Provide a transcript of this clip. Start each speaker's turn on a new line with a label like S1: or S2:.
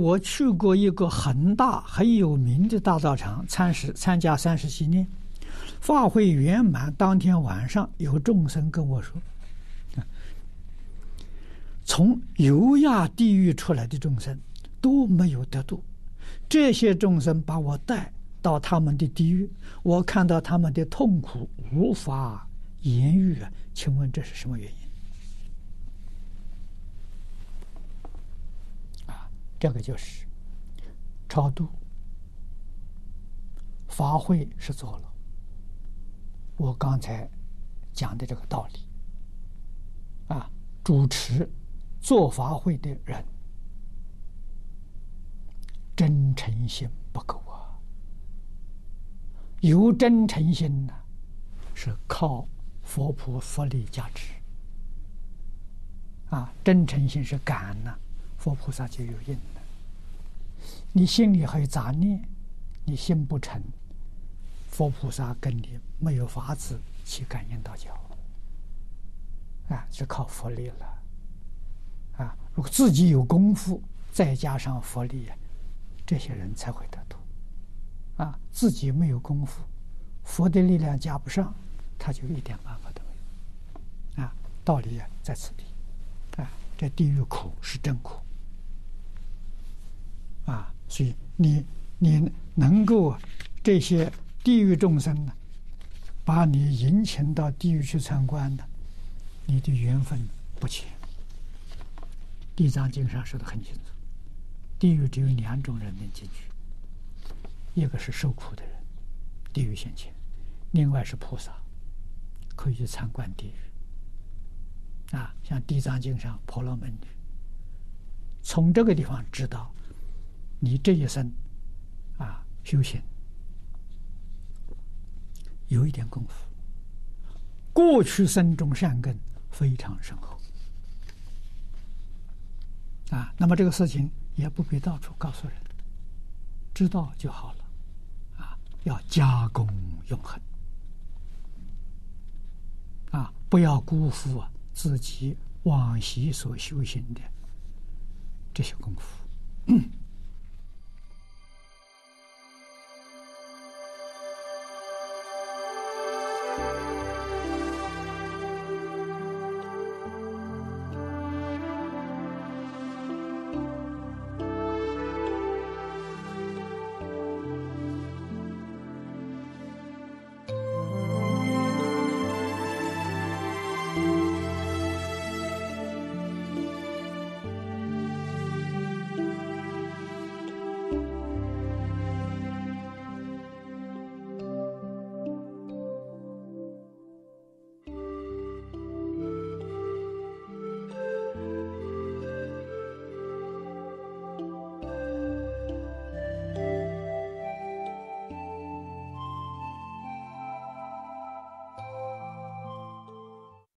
S1: 我去过一个很大很有名的大道场参十参加三十七年法会圆满当天晚上，有众生跟我说：“从油压地狱出来的众生都没有得度，这些众生把我带到他们的地狱，我看到他们的痛苦无法言喻啊！请问这是什么原因？”这个就是超度。法会是做了，我刚才讲的这个道理。啊，主持做法会的人真诚心不够啊，有真诚心呢，是靠佛菩萨力加持。啊，真诚心是感恩呐，佛菩萨就有应。你心里还有杂念，你心不诚，佛菩萨跟你没有法子去感应道交，啊，是靠佛力了，啊，如果自己有功夫，再加上佛力，这些人才会得度，啊，自己没有功夫，佛的力量加不上，他就一点办法都没有，啊，道理啊在此地，啊，这地狱苦是真苦。啊，所以你你能够这些地狱众生呢，把你引请到地狱去参观的，你的缘分不浅。地藏经上说的很清楚，地狱只有两种人能进去，一个是受苦的人，地狱现前；另外是菩萨，可以去参观地狱。啊，像地藏经上婆罗门女，从这个地方知道。你这一生，啊，修行有一点功夫，过去生中善根非常深厚，啊，那么这个事情也不必到处告诉人，知道就好了，啊，要加功用恒，啊，不要辜负啊自己往昔所修行的这些功夫。